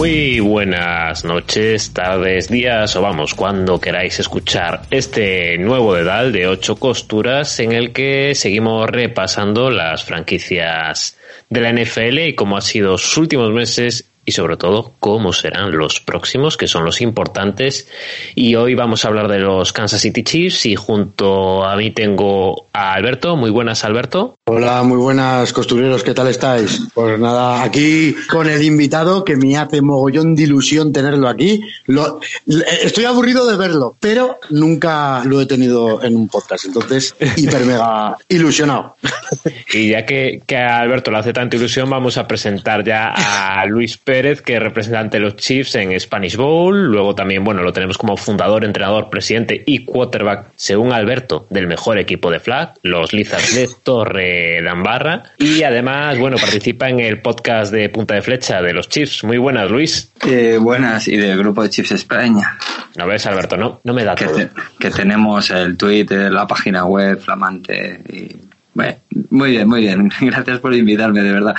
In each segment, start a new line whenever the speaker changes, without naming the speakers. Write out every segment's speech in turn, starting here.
Muy buenas noches, tardes, días o vamos, cuando queráis escuchar este nuevo dedal de ocho costuras en el que seguimos repasando las franquicias de la NFL y cómo ha sido sus últimos meses y sobre todo cómo serán los próximos, que son los importantes. Y hoy vamos a hablar de los Kansas City Chiefs y junto a mí tengo a Alberto. Muy buenas, Alberto.
Hola, muy buenas costureros, ¿qué tal estáis? Pues nada, aquí con el invitado que me hace mogollón de ilusión tenerlo aquí. Lo, estoy aburrido de verlo, pero nunca lo he tenido en un podcast, entonces hiper mega ilusionado.
Y ya que, que a Alberto le hace tanta ilusión, vamos a presentar ya a Luis Pérez, que es representante de los Chiefs en Spanish Bowl. Luego también, bueno, lo tenemos como fundador, entrenador, presidente y quarterback, según Alberto, del mejor equipo de flag, los Lizards de Torre Dambarra. Y además, bueno, participa en el podcast de Punta de Flecha de los Chiefs. Muy buenas, Luis.
Eh, buenas, y del grupo de Chiefs España.
No ves, Alberto, no, no me da
que
todo.
que tenemos el Twitter, la página web flamante y bueno, muy bien, muy bien. Gracias por invitarme, de verdad.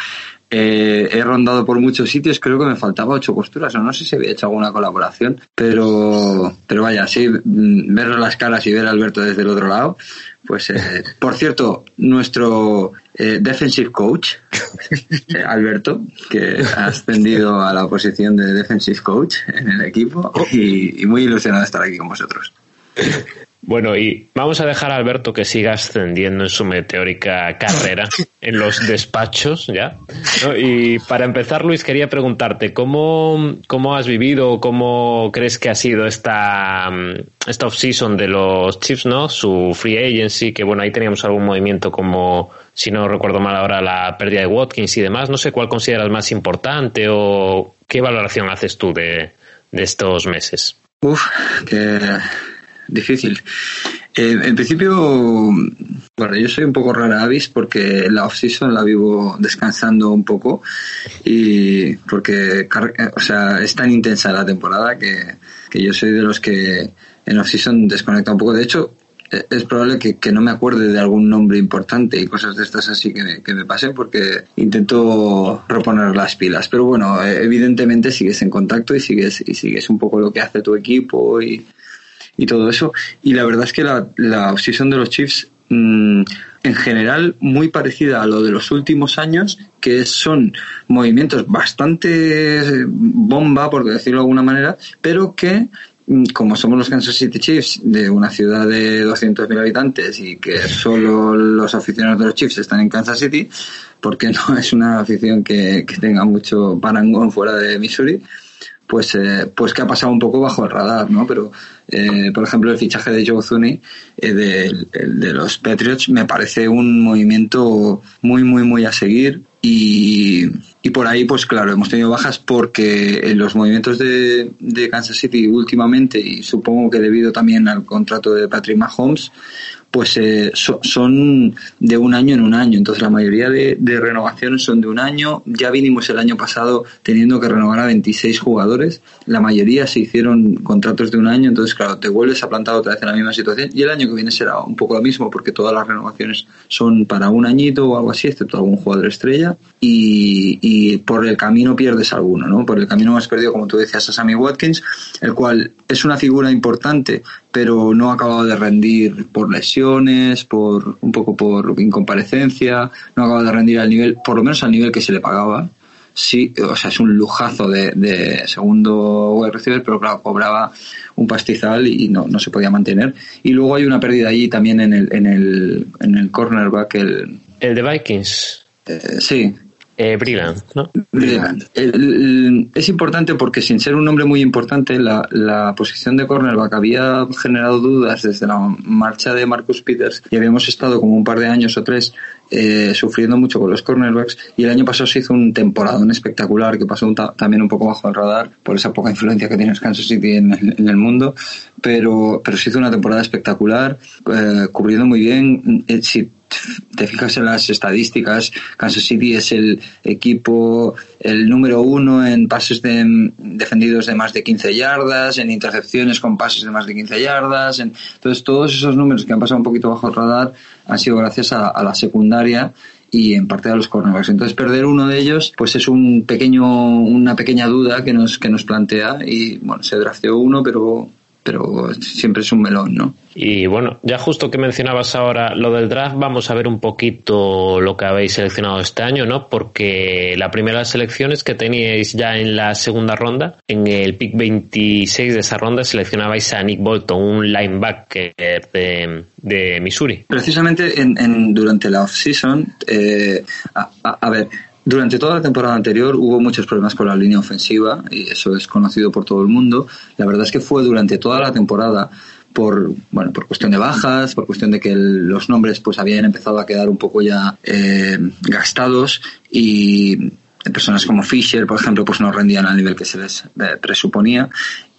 Eh, he rondado por muchos sitios, creo que me faltaba ocho costuras, o no sé si había hecho alguna colaboración, pero, pero vaya, sí, mm, ver las caras y ver a Alberto desde el otro lado, pues, eh, por cierto, nuestro eh, defensive coach, eh, Alberto, que ha ascendido a la posición de defensive coach en el equipo y, y muy ilusionado de estar aquí con vosotros.
Bueno, y vamos a dejar a Alberto que siga ascendiendo en su meteórica carrera en los despachos, ¿ya? ¿No? Y para empezar, Luis, quería preguntarte, ¿cómo, cómo has vivido, cómo crees que ha sido esta, esta off-season de los Chiefs, ¿no? Su free agency, que bueno, ahí teníamos algún movimiento como, si no recuerdo mal ahora, la pérdida de Watkins y demás. No sé cuál consideras más importante o qué valoración haces tú de, de estos meses.
Uf, que difícil. Eh, en principio, bueno, yo soy un poco rara avis porque la off-season la vivo descansando un poco y porque, o sea, es tan intensa la temporada que, que yo soy de los que en off-season desconecta un poco. De hecho, es probable que, que, no me acuerde de algún nombre importante y cosas de estas así que me, que me pasen porque intento reponer las pilas. Pero bueno, evidentemente sigues en contacto y sigues, y sigues un poco lo que hace tu equipo y, y todo eso. Y la verdad es que la, la obsesión de los Chiefs, mmm, en general, muy parecida a lo de los últimos años, que son movimientos bastante bomba, por decirlo de alguna manera, pero que como somos los Kansas City Chiefs de una ciudad de 200.000 habitantes y que solo los aficionados de los Chiefs están en Kansas City, porque no es una afición que, que tenga mucho parangón fuera de Missouri, pues, eh, pues que ha pasado un poco bajo el radar, ¿no? Pero, eh, por ejemplo, el fichaje de Joe Zuni eh, de, los Patriots me parece un movimiento muy, muy, muy a seguir. Y, y por ahí, pues claro, hemos tenido bajas porque en los movimientos de, de Kansas City últimamente, y supongo que debido también al contrato de Patrick Mahomes, pues eh, so, son de un año en un año. Entonces la mayoría de, renovaciones son de un año. Ya vinimos el año pasado teniendo que renovar a 26 jugadores. La mayoría se hicieron contratos de un año. Entonces, claro, te vuelves a plantar otra vez en la misma situación. Y el año que viene será un poco lo mismo porque todas las renovaciones son para un añito o algo así, excepto algún jugador estrella. Y, y por el camino pierdes alguno, ¿no? Por el camino has perdido, como tú decías, a Sammy Watkins, el cual es una figura importante, pero no ha acabado de rendir por lesiones, por un poco por incomparecencia, no ha acabado de rendir al nivel, por lo menos al nivel que se le pagaba. Sí, o sea, es un lujazo de, de segundo wide receiver, pero claro, cobraba un pastizal y no, no se podía mantener. Y luego hay una pérdida allí también en el, en el, en el cornerback, el...
El de Vikings.
Eh, sí,
eh, Brillant, ¿no?
El, el, es importante porque sin ser un nombre muy importante, la, la, posición de cornerback había generado dudas desde la marcha de Marcus Peters y habíamos estado como un par de años o tres eh, sufriendo mucho con los cornerbacks y el año pasado se hizo un temporadón espectacular que pasó un también un poco bajo el radar por esa poca influencia que tiene Kansas City en, en, el mundo, pero, pero se hizo una temporada espectacular, eh, cubriendo muy bien. Eh, si te fijas en las estadísticas, Kansas City es el equipo, el número uno en pases de, defendidos de más de 15 yardas, en intercepciones con pases de más de 15 yardas. En, entonces, todos esos números que han pasado un poquito bajo el radar han sido gracias a, la secundaria y en parte a los cornerbacks. Entonces perder uno de ellos pues es un pequeño, una pequeña duda que nos, que nos plantea y bueno, se drafteó uno pero pero siempre es un melón, ¿no?
Y bueno, ya justo que mencionabas ahora lo del draft, vamos a ver un poquito lo que habéis seleccionado este año, ¿no? Porque la primera selección es que teníais ya en la segunda ronda, en el pick 26 de esa ronda, seleccionabais a Nick Bolton, un linebacker de, de Missouri.
Precisamente en, durante la off-season, eh, a ver, durante toda la temporada anterior hubo muchos problemas con la línea ofensiva y eso es conocido por todo el mundo. La verdad es que fue durante toda la temporada por bueno por cuestión de bajas, por cuestión de que los nombres pues habían empezado a quedar un poco ya eh, gastados y personas como Fisher, por ejemplo, pues no rendían al nivel que se les eh, presuponía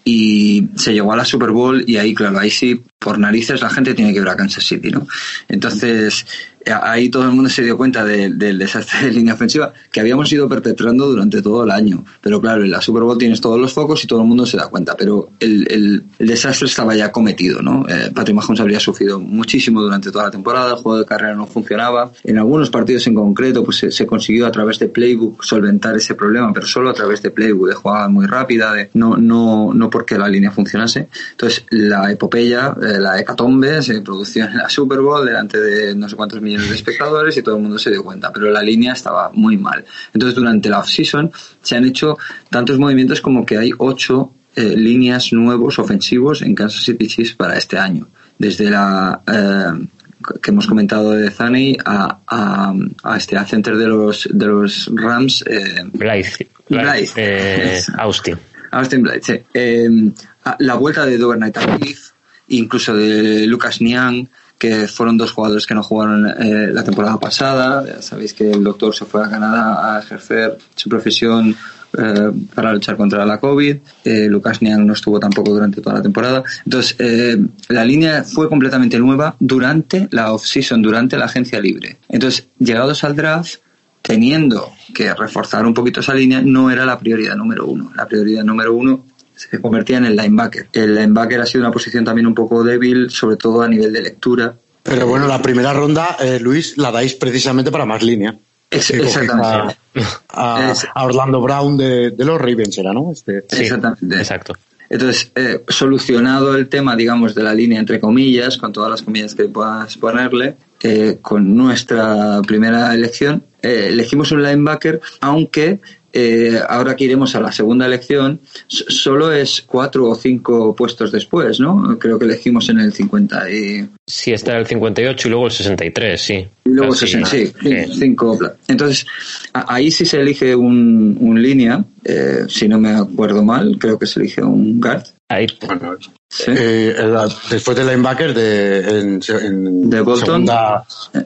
y se llegó a la Super Bowl y ahí, claro, ahí sí, por narices la gente tiene que ir a Kansas City, ¿no? Entonces, ahí todo el mundo se dio cuenta del desastre de línea ofensiva que habíamos ido perpetrando durante todo el año. Pero claro, en la Super Bowl tienes todos los focos y todo el mundo se da cuenta. Pero el, el, desastre estaba ya cometido, ¿no? Eh, Patrick Mahomes habría sufrido muchísimo durante toda la temporada, el juego de carrera no funcionaba. En algunos partidos en concreto, pues se, consiguió a través de Playbook solventar ese problema, pero solo a través de Playbook, de jugada muy rápida, de, no, no, no porque la línea funcionase. Entonces, la epopeya, eh, la hecatombe, se produjo en la Super Bowl delante de no sé cuántos millones de espectadores y todo el mundo se dio cuenta, pero la línea estaba muy mal. Entonces, durante la off-season se han hecho tantos movimientos como que hay ocho eh, líneas nuevos ofensivos en Kansas City Chiefs para este año. Desde la eh, que hemos comentado de Zaney a, a, este a center de los de los Rams
eh, Blythe, eh, Austin
Austin Blythe sí. la vuelta de Duvernay Tardif incluso de Lucas Niang que fueron dos jugadores que no jugaron eh, la temporada pasada. Ya sabéis que el doctor se fue a Canadá a ejercer su profesión eh, para luchar contra la COVID. Eh, Lucas Niang no estuvo tampoco durante toda la temporada. Entonces, la línea fue completamente nueva durante la off-season, durante la agencia libre. Entonces, llegados al draft, teniendo que reforzar un poquito esa línea, no era la prioridad número uno. La prioridad número uno se convertía en el linebacker. El linebacker ha sido una posición también un poco débil, sobre todo a nivel de lectura.
Pero bueno, la primera ronda, eh, Luis, la dais precisamente para más línea.
exactamente.
A, Orlando Brown de, los Ravens era, ¿no?
Este, exactamente.
Exacto.
Entonces, eh, solucionado el tema, digamos, de la línea entre comillas, con todas las comillas que puedas ponerle, eh, con nuestra primera elección, elegimos un linebacker, aunque eh, ahora que iremos a la segunda elección, solo es cuatro o cinco puestos después, ¿no? Creo que elegimos en el 50 y...
Sí, está el 58 y luego el 63, sí.
Y luego sí, cinco. Entonces, ahí sí se elige un, un línea, eh, si no me acuerdo mal, creo que se elige un guard.
Ahí.
Eh, después del linebacker de, en,
de Bolton,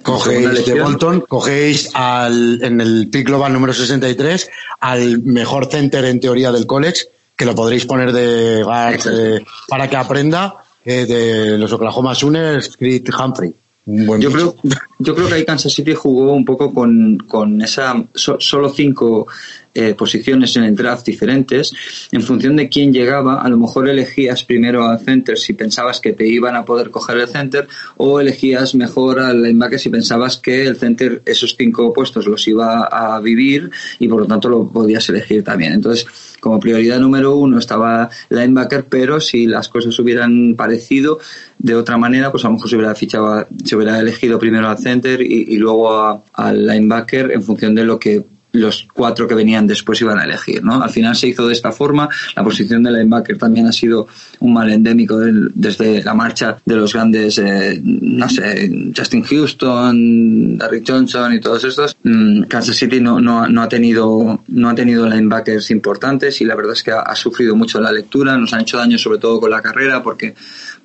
cogéis de Bolton, cogéis al, en el pick global número 63 al mejor center en teoría del college, que lo podréis poner de eh, para que aprenda eh, de los Oklahoma Sooners, Creed Humphrey.
yo creo, yo creo que ahí Kansas City jugó un poco con, con esa solo cinco eh, posiciones en el draft diferentes, en función de quién llegaba, a lo mejor elegías primero al center si pensabas que te iban a poder coger el center, o elegías mejor al linebacker si pensabas que el center esos cinco puestos los iba a vivir y por lo tanto lo podías elegir también. Entonces, como prioridad número uno estaba linebacker, pero si las cosas hubieran parecido de otra manera, pues a lo mejor se hubiera fichado, se hubiera elegido primero al center y, luego al linebacker en función de lo que los cuatro que venían después iban a elegir, ¿no? Al final se hizo de esta forma. La posición del linebacker también ha sido un mal endémico desde la marcha de los grandes, eh, no sé, Justin Houston, Derrick Johnson y todos estos. Mm, Kansas City no, ha tenido no ha tenido linebackers importantes y la verdad es que ha, sufrido mucho la lectura. Nos han hecho daño sobre todo con la carrera porque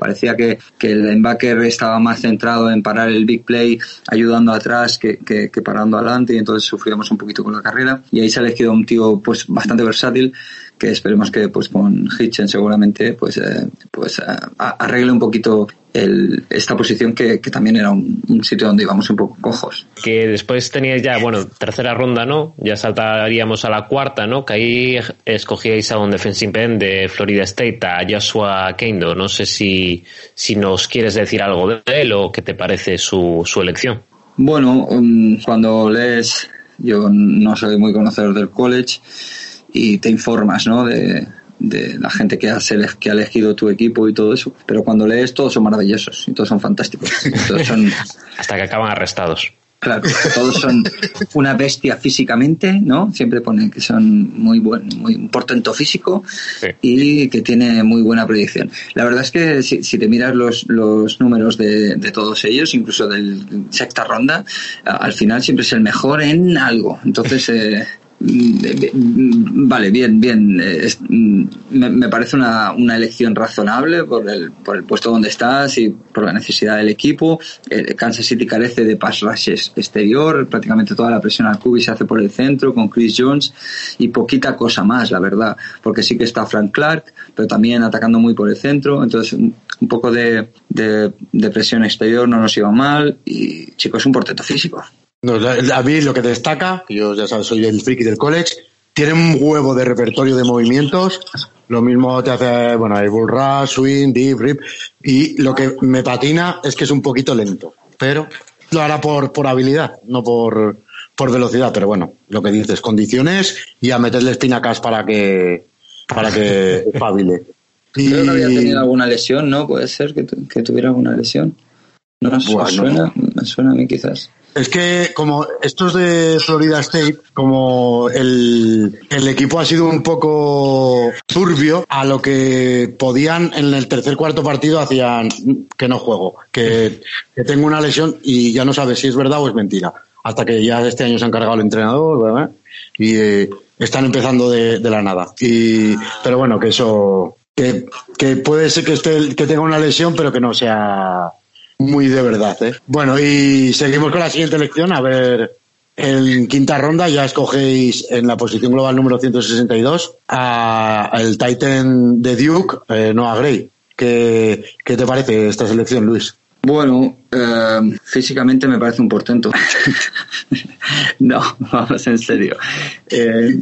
parecía que, que el linebacker estaba más centrado en parar el big play ayudando atrás que, que, que parando adelante y entonces sufríamos un poquito con la carrera. Y ahí se ha elegido un tío pues bastante versátil que esperemos que pues con Hitchen seguramente pues eh, pues arregle un poquito el, esta posición que, también era un, sitio donde íbamos un poco cojos.
Que después teníais ya, bueno, tercera ronda, ¿no? Ya saltaríamos a la cuarta, ¿no? Que ahí escogíais a un defensive end de Florida State, a Joshua Kendo. No sé si, si nos quieres decir algo de él o qué te parece su, su elección.
Bueno, um, cuando lees, yo no soy muy conocedor del college y te informas, ¿no? De, de la gente que ha, que ha elegido tu equipo y todo eso. Pero cuando lees, todos son maravillosos y todos son fantásticos. Todos son...
Hasta que acaban arrestados.
Claro, todos son una bestia físicamente, ¿no? Siempre ponen que son muy buen, muy portento físico y que tiene muy buena predicción. La verdad es que si, si te miras los, los números de, de, todos ellos, incluso del sexta ronda, al final siempre es el mejor en algo. Entonces, eh, vale, bien, bien. Mm, me, parece una, una, elección razonable por el, por el puesto donde estás y por la necesidad del equipo. Kansas City carece de pass rush exterior, prácticamente toda la presión al cubi se hace por el centro con Chris Jones y poquita cosa más, la verdad, porque sí que está Frank Clark, pero también atacando muy por el centro, entonces un, poco de, de, presión exterior no nos iba mal y chico es un portento físico.
No, a mí lo que destaca, yo ya sabes, soy el friki del college, tiene un huevo de repertorio de movimientos. Lo mismo te hace, bueno, hay bull rush, swing, deep, rip. Y lo que me patina es que es un poquito lento. Pero lo hará por, por habilidad, no por, por velocidad. Pero bueno, lo que dices, condiciones y a meterle espinacas para que, para que pabile.
Y... Creo que había tenido alguna lesión, ¿no? Puede ser que, que tuviera alguna lesión. No, bueno, suena, me suena a mí quizás.
Es que como estos de Florida State, como el, el, equipo ha sido un poco turbio a lo que podían en el tercer cuarto partido hacían que no juego, que, que tengo una lesión y ya no sabes si es verdad o es mentira. Hasta que ya este año se han cargado el entrenador, ¿verdad? Y eh, están empezando de, de, la nada. Y, pero bueno, que eso, que, que puede ser que esté, que tenga una lesión, pero que no sea muy de verdad. ¿eh? Bueno, y seguimos con la siguiente elección. A ver, en quinta ronda ya escogéis en la posición global número 162 a, el Titan de Duke, eh, Noah Gray. ¿Qué, ¿Qué te parece esta selección, Luis?
Bueno, eh, físicamente me parece un portento. no, vamos en serio. Eh,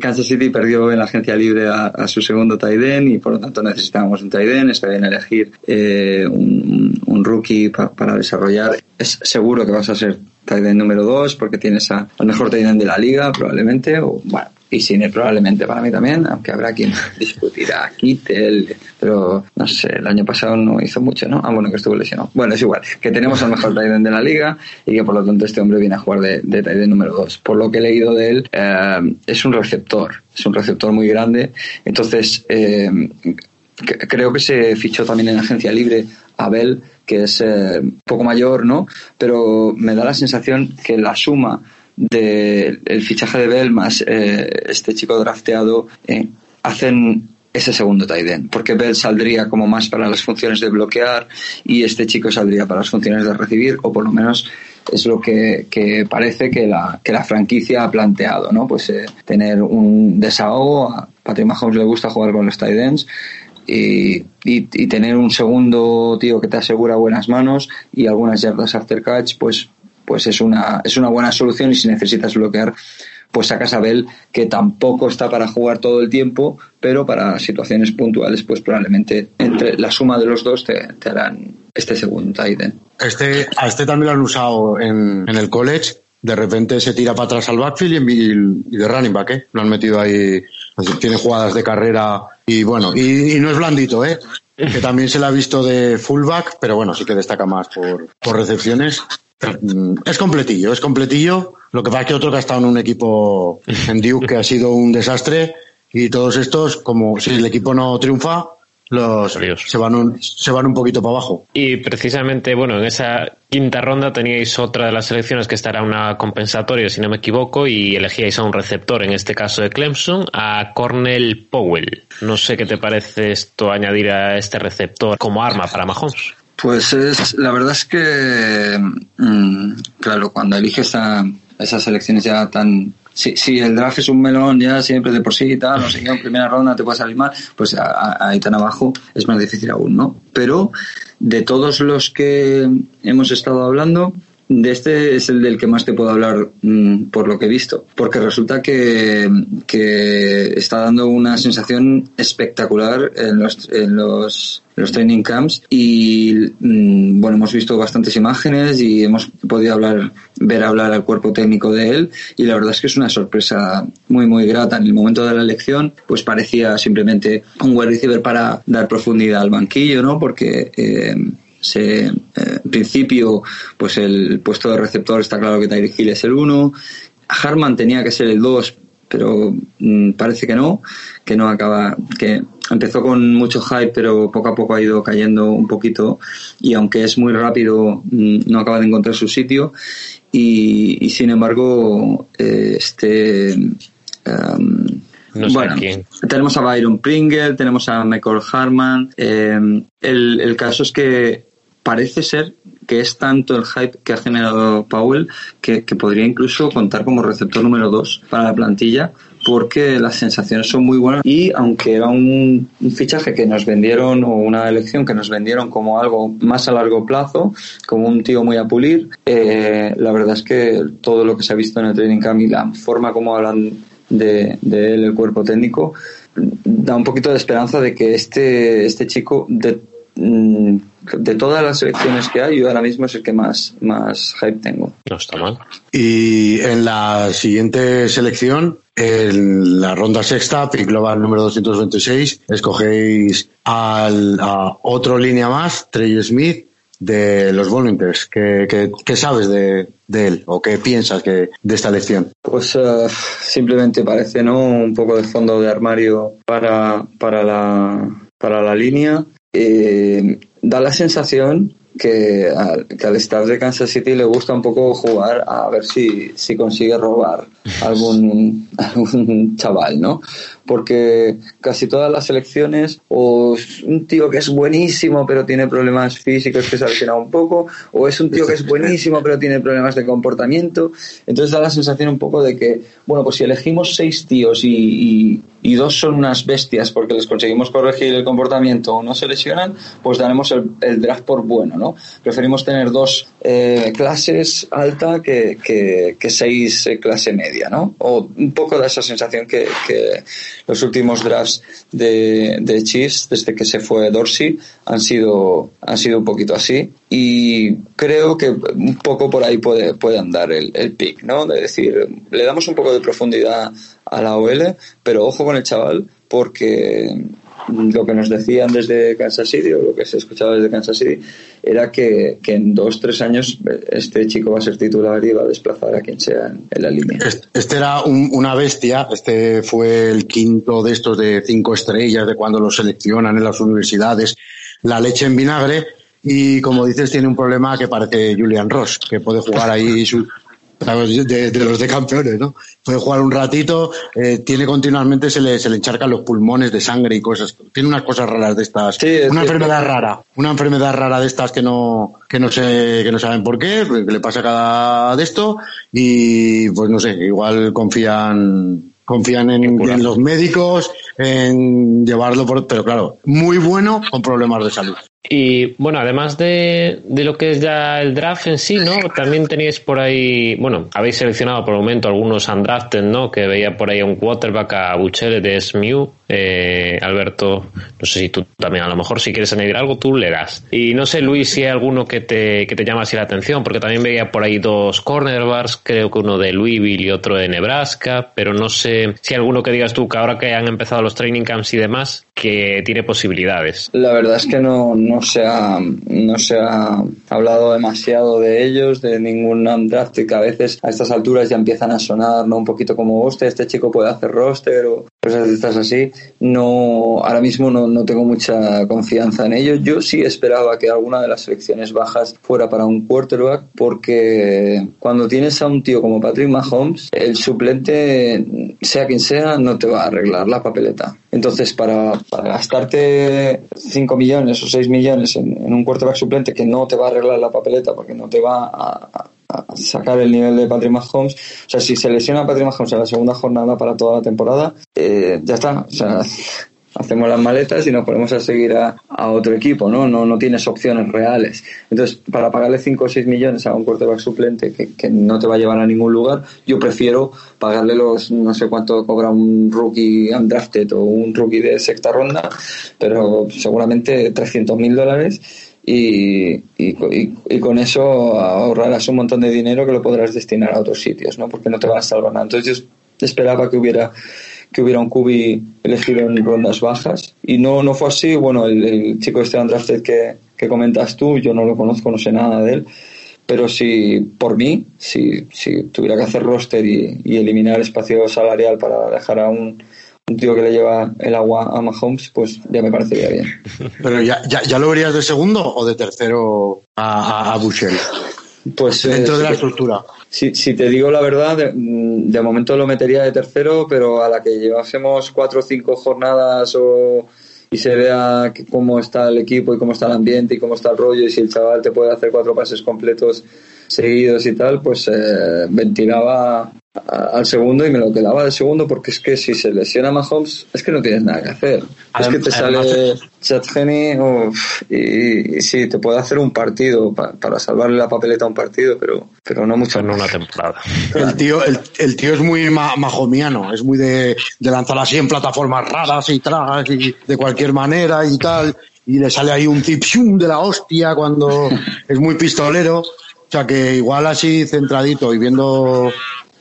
Kansas City perdió en la agencia libre a, su segundo Taiden y por lo tanto necesitábamos un Taiden. Está bien elegir eh, un, un, rookie para desarrollar. Es seguro que vas a ser Taiden número 2 porque tienes a, al mejor Taiden de la liga probablemente. O, bueno, y Sinner probablemente para mí también, aunque habrá quien discutirá Kittel, pero no sé, el año pasado no hizo mucho, ¿no? Ah, bueno, que estuvo lesionado. Bueno, es igual, que tenemos al mejor Tiden de la liga y que por lo tanto este hombre viene a jugar de, de número 2. Por lo que he leído de él, eh, es un receptor, es un receptor muy grande, entonces eh, creo que se fichó también en agencia libre Abel, que es eh, poco mayor, ¿no? Pero me da la sensación que la suma del el fichaje de Bell más eh, este chico drafteado eh, hacen ese segundo tight porque Bell saldría como más para las funciones de bloquear y este chico saldría para las funciones de recibir, o por lo menos es lo que, que parece que la, que la franquicia ha planteado, ¿no? Pues tener un desahogo, a Patrick Mahomes le gusta jugar con los tight ends, y, y, y, tener un segundo tío que te asegura buenas manos y algunas yardas after catch, pues pues es una, es una buena solución y si necesitas bloquear, pues sacas a Bell, que tampoco está para jugar todo el tiempo, pero para situaciones puntuales, pues probablemente entre la suma de los dos te, te harán este segundo tight
Este, a este también lo han usado en, en el college. De repente se tira para atrás al backfield y, de running back, ¿eh? Lo han metido ahí. Tiene jugadas de carrera y bueno, y, y no es blandito, ¿eh? que también se le ha visto de fullback, pero bueno, sí que destaca más por, por recepciones. Mm, es completillo, es completillo. Lo que pasa es que otro que ha estado en un equipo en Duke que ha sido un desastre y todos estos, como si el equipo no triunfa, los se van un, se van un poquito para abajo.
Y precisamente, bueno, en esa quinta ronda teníais otra de las selecciones que estará una compensatoria, si no me equivoco, y elegíais a un receptor, en este caso de Clemson, a Cornell Powell. No sé qué te parece esto añadir a este receptor como arma para Mahomes.
Pues es, la verdad es que, mm, claro, cuando eliges a esas selecciones ya tan... Si, si el draft es un melón ya siempre de por sí y tal, no sé qué, en primera ronda te puede salir mal, pues ahí tan abajo es más difícil aún, ¿no? Pero de todos los que hemos estado hablando, de este es el del que más te puedo hablar mm, por lo que he visto, porque resulta que, que está dando una sensación espectacular en los, en los, los training camps y mm, bueno, hemos visto bastantes imágenes y hemos podido hablar, ver hablar al cuerpo técnico de él y la verdad es que es una sorpresa muy muy grata. En el momento de la elección pues parecía simplemente un wide receiver para dar profundidad al banquillo, ¿no? Porque eh, se, eh, en principio, pues el puesto de receptor está claro que Tyreek Hill es el 1. Harman tenía que ser el 2, pero mm, parece que no, que no acaba, que empezó con mucho hype, pero poco a poco ha ido cayendo un poquito y aunque es muy rápido, mm, no acaba de encontrar su sitio y, sin embargo, eh, este... Em, bueno, tenemos a Byron Pringle, tenemos a Michael Harman. Em, el, el caso es que parece ser que es tanto el hype que ha generado Powell que, podría incluso contar como receptor número 2 para la plantilla porque las sensaciones son muy buenas. Y aunque era un, fichaje que nos vendieron o una elección que nos vendieron como algo más a largo plazo, como un tío muy a pulir, eh, la verdad es que todo lo que se ha visto en el training camp y la forma como hablan de, de él el cuerpo técnico da un poquito de esperanza de que este, este chico de de todas las selecciones que hay, yo ahora mismo es el que más, más hype tengo.
No está mal.
Y en la siguiente selección, en la ronda sexta, pick global número 226, escogéis al, a otro línea más, Trey Smith, de los Volunteers. ¿Qué, qué, sabes de, de, él o qué piensas que, de esta elección?
Pues uh, simplemente parece ¿no? un poco de fondo de armario para, para, la, para la línea eh, da la sensación que al, que al, staff de Kansas City le gusta un poco jugar a ver si, si consigue robar algún, algún chaval, ¿no? porque casi todas las selecciones o es un tío que es buenísimo pero tiene problemas físicos que se ha un poco, o es un tío que es buenísimo pero tiene problemas de comportamiento. Entonces da la sensación un poco de que, bueno, pues si elegimos seis tíos y, y, dos son unas bestias porque les conseguimos corregir el comportamiento o no se lesionan, pues daremos el, draft por bueno, ¿no? Preferimos tener dos eh, clases alta que, que, que seis eh, clase media, ¿no? O un poco da esa sensación que, que los últimos drafts de, de Chiefs, desde que se fue Dorsey, han sido, han sido un poquito así. Y creo que un poco por ahí puede, puede andar el, el pick, ¿no? De decir, le damos un poco de profundidad a la OL, pero ojo con el chaval, porque lo que nos decían desde Kansas City o lo que se escuchaba desde Kansas City era que, en dos, tres años este chico va a ser titular y va a desplazar a quien sea en, la línea.
Este, era una bestia, este fue el quinto de estos de cinco estrellas de cuando lo seleccionan en las universidades, la leche en vinagre y como dices tiene un problema que parece Julian Ross, que puede jugar ahí su, de, los de campeones, ¿no? Puede jugar un ratito, eh, tiene continuamente, se le, se le encharcan los pulmones de sangre y cosas. Tiene unas cosas raras de estas. una enfermedad rara, una enfermedad rara de estas que no, que no sé, que no saben por qué, que le pasa cada de esto y pues no sé, igual confían confían en, en, los médicos, en llevarlo por, pero claro, muy bueno con problemas de salud.
Y bueno, además de, de, lo que es ya el draft en sí, ¿no? También teníais por ahí, bueno, habéis seleccionado por el momento algunos undrafted, ¿no? Que veía por ahí un quarterback a Buchele de SMU. Eh, Alberto, no sé si tú también, a lo mejor si quieres añadir algo, tú le das. Y no sé, Luis, si hay alguno que te, que te llama así la atención, porque también veía por ahí dos cornerbacks, creo que uno de Louisville y otro de Nebraska, pero no sé si hay alguno que digas tú que ahora que han empezado los training camps y demás, que tiene posibilidades.
La verdad es que no, no se ha, no se ha hablado demasiado de ellos, de ningún draft, que a veces a estas alturas ya empiezan a sonar, ¿no? Un poquito como, hostia, este chico puede hacer roster o cosas de así. No, ahora mismo no, no tengo mucha confianza en ellos. Yo sí esperaba que alguna de las selecciones bajas fuera para un quarterback, porque cuando tienes a un tío como Patrick Mahomes, el suplente, sea quien sea, no te va a arreglar la papeleta. Entonces, para, para gastarte 5 millones o 6 millones en, en, un quarterback suplente que no te va a arreglar la papeleta porque no te va a, sacar el nivel de Patrick Mahomes, o sea, si se lesiona a Patrick Mahomes en la segunda jornada para toda la temporada, eh, ya está. O sea, hacemos las maletas y nos ponemos a seguir a, otro equipo, ¿no? ¿no? No tienes opciones reales. Entonces, para pagarle 5 o 6 millones a un quarterback suplente que, que, no te va a llevar a ningún lugar, yo prefiero pagarle los, no sé cuánto cobra un rookie undrafted o un rookie de sexta ronda, pero seguramente 300 mil dólares y, y, con eso ahorrarás un montón de dinero que lo podrás destinar a otros sitios, ¿no? Porque no te van a salvar nada. Entonces yo esperaba que hubiera que hubiera un cubi elegido en rondas bajas y no no fue así. Bueno, el, chico este Andrafted que, que comentas tú, yo no lo conozco, no sé nada de él, pero si por mí, si, si tuviera que hacer roster y, y eliminar espacio salarial para dejar a un un tío que le lleva el agua a Mahomes, pues ya me parecería bien.
Pero ya, ya, lo verías de segundo o de tercero a, a,
Pues,
eh, Dentro de la estructura.
Si, si, te digo la verdad, de, de, momento lo metería de tercero, pero a la que llevásemos cuatro o cinco jornadas o, y se vea cómo está el equipo y cómo está el ambiente y cómo está el rollo y si el chaval te puede hacer cuatro pases completos seguidos y tal, pues eh, ventilaba al segundo y me lo quedaba de segundo porque es que si se lesiona Mahomes es que no tienes nada que hacer. es que te sale Chad y, y, sí, te puede hacer un partido para salvarle la papeleta a un partido, pero, pero no mucho.
En una temporada.
El tío, el, el tío es muy mahomiano, es muy de, de, lanzar así en plataformas raras y tragas y de cualquier manera y tal. Y le sale ahí un zip de la hostia cuando es muy pistolero. O sea que igual así centradito y viendo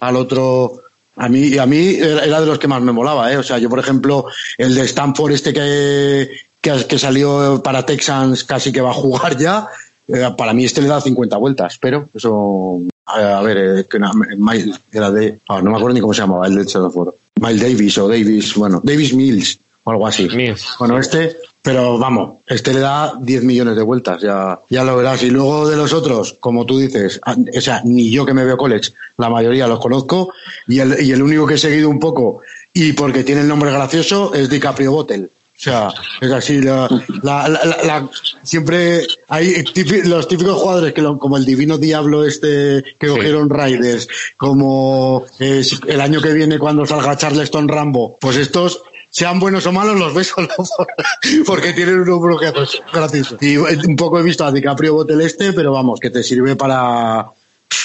al otro. A mí, a mí era de los que más me molaba, ¿eh? O sea, yo, por ejemplo, el de Stanford, este que, que, salió para Texans, casi que va a jugar ya, eh, para mí este le da 50 vueltas, pero eso. A, ver, eh, que era de. Ah, no me acuerdo ni cómo se llamaba el de Stanford. Miles Davis o Davis, bueno, Davis Mills o algo así. Bueno, este, pero vamos, este le da 10 millones de vueltas, ya, ya lo verás. Y luego de los otros, como tú dices, o sea, ni yo que me veo college, la mayoría los conozco, y el, y el único que he seguido un poco, y porque tiene el nombre gracioso, es DiCaprio Bottle. O sea, es así, la, la, la, siempre hay los típicos jugadores que como el divino diablo este que cogieron Raiders, como el año que viene cuando salga Charleston Rambo, pues estos sean buenos o malos, los ves solo porque tienen un número gratis. Y un poco he visto a DiCaprio Botel este, pero vamos, que te sirve para,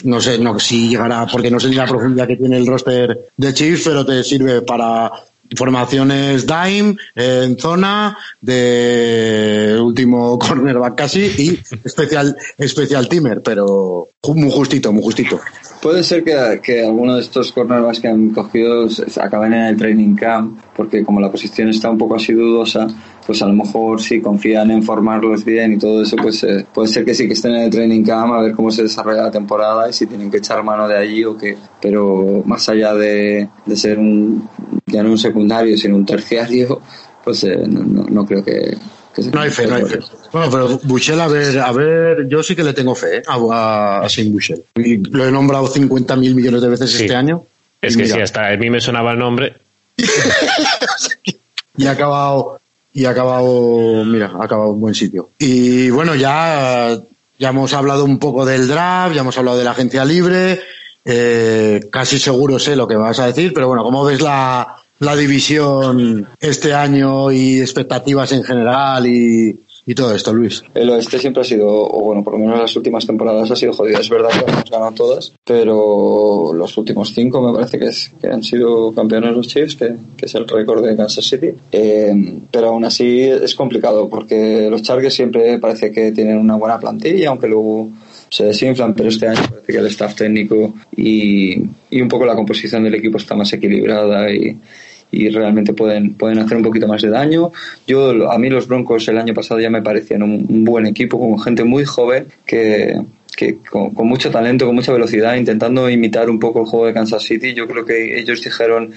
no sé, no si llegará, porque no sé ni la profundidad que tiene el roster de Chiefs, pero te sirve para formaciones dime en zona de último cornerback casi y especial especial teamer pero muy justito muy justito.
Puede ser que, que alguno de estos cornerbacks que han cogido acaben en el training camp, porque como la posición está un poco así dudosa, pues a lo mejor si confían en formarlos bien y todo eso, pues eh, puede ser que sí que estén en el training camp a ver cómo se desarrolla la temporada y si tienen que echar mano de allí o qué. Pero más allá de, de ser un, ya no un secundario, sino un terciario, pues eh, no, no creo que,
no hay fe, no hay fe. Bueno, pero Bushel, a ver, a ver, yo sí que le tengo fe ¿eh? a, a Saint Bushel. lo he nombrado 50 mil millones de veces este año.
Es que sí, hasta a mí me sonaba el nombre.
y ha acabado, y ha acabado, mira, ha acabado en buen sitio. Y bueno, ya, ya hemos hablado un poco del draft, ya hemos hablado de la agencia libre. Eh, casi seguro sé lo que vas a decir, pero bueno, ¿cómo ves la, la división este año y expectativas en general y, y todo esto, Luis?
El oeste siempre ha sido, o bueno, por lo menos las últimas temporadas ha sido jodido. Es verdad que hemos ganado todas, pero los últimos cinco me parece que, es, que han sido campeones los Chiefs, que, que es el récord de Kansas City. Eh, pero aún así es complicado porque los Chargers siempre parece que tienen una buena plantilla, aunque luego se desinflan, pero este año parece que el staff técnico y, y un poco la composición del equipo está más equilibrada y, y realmente pueden, pueden hacer un poquito más de daño. Yo, a mí los Broncos el año pasado ya me parecían un, buen equipo, con gente muy joven que, que con, mucho talento, con mucha velocidad, intentando imitar un poco el juego de Kansas City. Yo creo que ellos dijeron,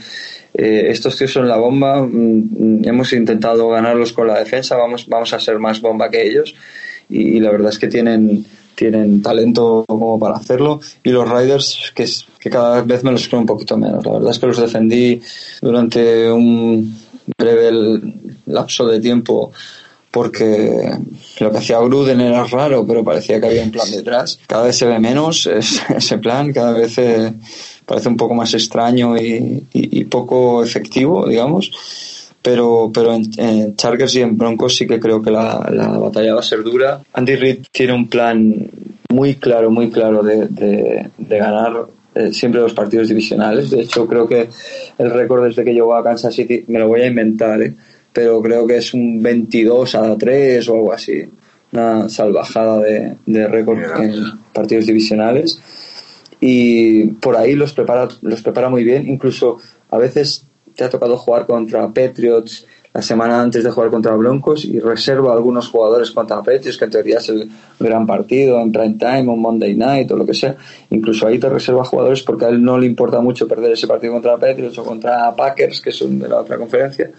eh, estos tíos son la bomba, mm, hemos intentado ganarlos con la defensa, vamos, vamos a ser más bomba que ellos. y la verdad es que tienen tienen talento como para hacerlo y los Riders que, que cada vez me los creo un poquito menos. La verdad es que los defendí durante un breve lapso de tiempo porque lo que hacía Gruden era raro, pero parecía que había un plan detrás. Cada vez se ve menos ese plan, cada vez eh, parece un poco más extraño y, y, poco efectivo, digamos. Pero, pero en, Chargers y en Broncos sí que creo que la, la, batalla va a ser dura. Andy Reid tiene un plan muy claro, muy claro de, de, ganar eh, siempre los partidos divisionales. De hecho, creo que el récord desde que llegó a Kansas City, me lo voy a inventar, ¿eh? pero creo que es un 22 a 3 o algo así. Una salvajada de, de récord en partidos divisionales. Y por ahí los prepara, los prepara muy bien. Incluso a veces te ha tocado jugar contra Patriots la semana antes de jugar contra Broncos y reserva a algunos jugadores contra Patriots, que en teoría es el gran partido, en prime time, o Monday night o lo que sea. Incluso ahí te reserva jugadores porque a él no le importa mucho perder ese partido contra Patriots o contra Packers, que son de la otra conferencia.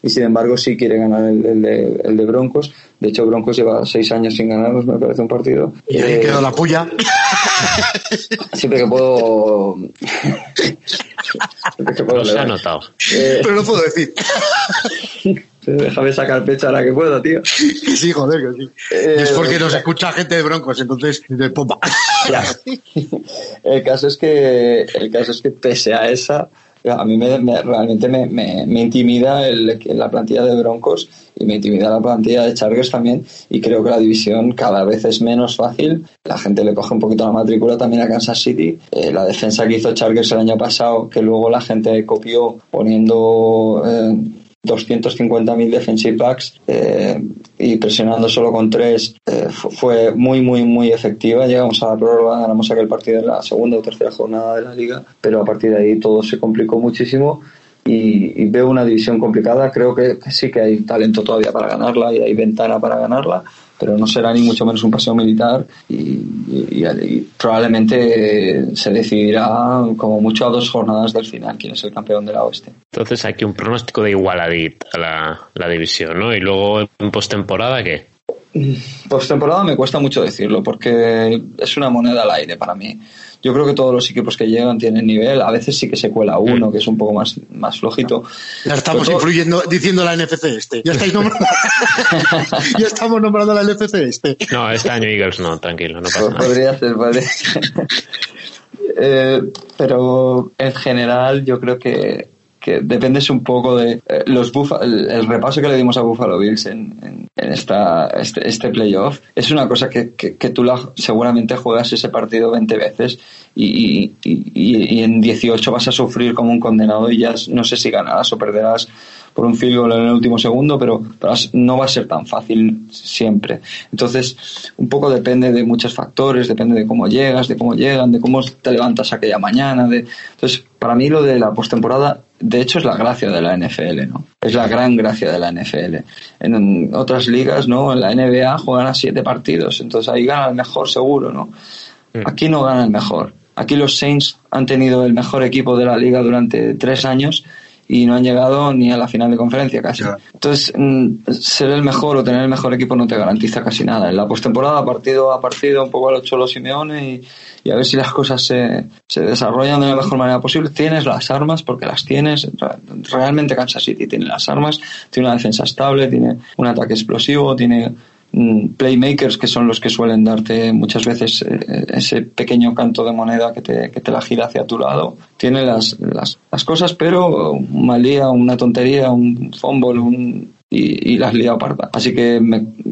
Y sin embargo, sí quiere ganar el, de, el de, Broncos. De hecho, Broncos lleva seis años sin ganarnos, me parece un partido.
Y ahí quedó la puya.
Siempre que puedo.
Siempre que puedo. se ha notado.
Eh, Pero no puedo decir.
Déjame sacar pecho ahora que puedo, tío.
Sí, joder, que sí. Eh, es porque nos escucha gente de Broncos, entonces de popa.
El caso es que el caso es que pese a esa a mí me, realmente me, me, intimida la plantilla de Broncos y me intimida la plantilla de Chargers también y creo que la división cada vez es menos fácil. La gente le coge un poquito la matrícula también a Kansas City. Eh, la defensa que hizo Chargers el año pasado, que luego la gente copió poniendo... Eh, 250.000 defensive backs eh, y presionando solo con tres eh, fue muy, muy, muy efectiva. Llegamos a la prórroga, ganamos aquel partido en la segunda o tercera jornada de la liga, pero a partir de ahí todo se complicó muchísimo. Y, veo una división complicada. Creo que, sí que hay talento todavía para ganarla y hay ventana para ganarla, pero no será ni mucho menos un paseo militar y, probablemente se decidirá como mucho a dos jornadas del final quién es el campeón de la oeste.
Entonces aquí un pronóstico de igualadit a la, la división, ¿no? Y luego en postemporada, ¿qué?
Postemporada me cuesta mucho decirlo porque es una moneda al aire para mí. Yo creo que todos los equipos que llegan tienen nivel. A veces sí que se cuela uno, que es un poco más, más flojito.
Ya estamos influyendo, diciendo la NFC este. Ya estáis nombrando. ya estamos nombrando la NFC este.
No, este año Eagles no, tranquilo, no pasa nada.
Podría ser, ser. Eh, pero en general yo creo que que dependes un poco de eh, los el, repaso que le dimos a Buffalo Bills en, en, esta, este, este, playoff. Es una cosa que, que, tú seguramente juegas ese partido 20 veces y, y, y, en 18 vas a sufrir como un condenado y ya no sé si ganarás o perderás por un field goal en el último segundo, pero, no va a ser tan fácil siempre. Entonces, un poco depende de muchos factores, depende de cómo llegas, de cómo llegan, de cómo te levantas aquella mañana. De... Entonces, para mí lo de la postemporada, de hecho, es la gracia de la NFL, ¿no? Es la gran gracia de la NFL. En otras ligas, ¿no? En la NBA juegan a siete partidos, entonces ahí gana el mejor seguro, ¿no? Mm. Aquí no gana el mejor. Aquí los Saints han tenido el mejor equipo de la liga durante tres años y no han llegado ni a la final de conferencia casi. Entonces, mm, ser el mejor o tener el mejor equipo no te garantiza casi nada. En la postemporada, partido a partido, un poco a los Cholo Simeone y, a ver si las cosas se, se, desarrollan de la mejor manera posible. Tienes las armas, porque las tienes. Realmente Kansas City tiene las armas, tiene una defensa estable, tiene un ataque explosivo, tiene playmakers que son los que suelen darte muchas veces eh, ese pequeño canto de moneda que te, que te la gira hacia tu lado. Tiene las, las, las cosas, pero un mal día, una tontería, un fumble, un, y, y las liado parda. Así que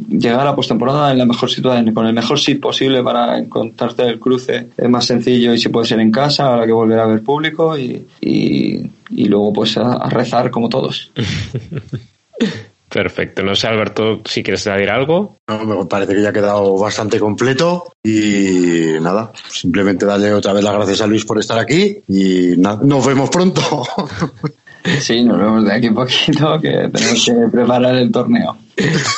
llegar a la postemporada en la mejor situación, con el mejor sit posible para encontrarte el cruce es más sencillo y si puede ser en casa, ahora que volver a ver público y, y, y luego pues a rezar como todos.
Perfecto. No sé, Alberto, si quieres añadir algo.
No, me parece que ya ha quedado bastante completo y nada, simplemente darle otra vez las gracias a Luis por estar aquí y nos vemos pronto.
Sí, nos vemos de aquí a poquito que tenemos que preparar el torneo.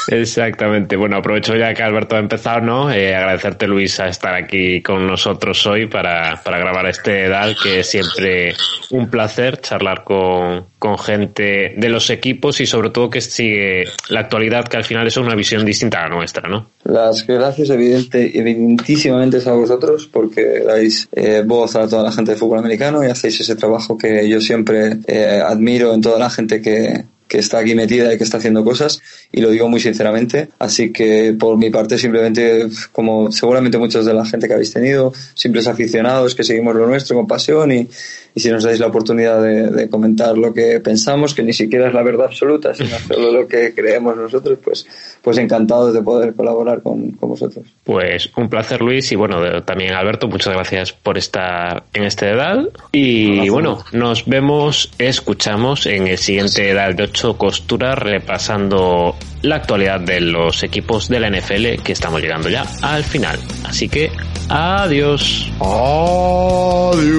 Exactamente. Bueno, aprovecho ya que Alberto ha empezado, ¿no? Eh, agradecerte, Luis, a estar aquí con nosotros hoy para, para grabar este DAL, que es siempre un placer charlar con, con gente de los equipos y sobre todo que sigue la actualidad, que al final es una visión distinta a la nuestra, ¿no?
Las gracias evidente, evidentísimamente a vosotros porque dais eh, voz a toda la gente de fútbol americano y hacéis ese trabajo que yo siempre eh, admiro en toda la gente que, que está aquí metida y que está haciendo cosas y lo digo muy sinceramente. Así que por mi parte simplemente, como seguramente muchos de la gente que habéis tenido, simples aficionados que seguimos lo nuestro con pasión y, y si nos dais la oportunidad de, comentar lo que pensamos, que ni siquiera es la verdad absoluta, sino solo lo que creemos nosotros, pues, pues encantados de poder colaborar con, con vosotros.
Pues un placer Luis y bueno, también Alberto, muchas gracias por estar en este edad y bueno, nos vemos, escuchamos en el siguiente edad de 8 costuras repasando la actualidad de los equipos de la NFL que estamos llegando ya al final. Así que adiós.
Adiós.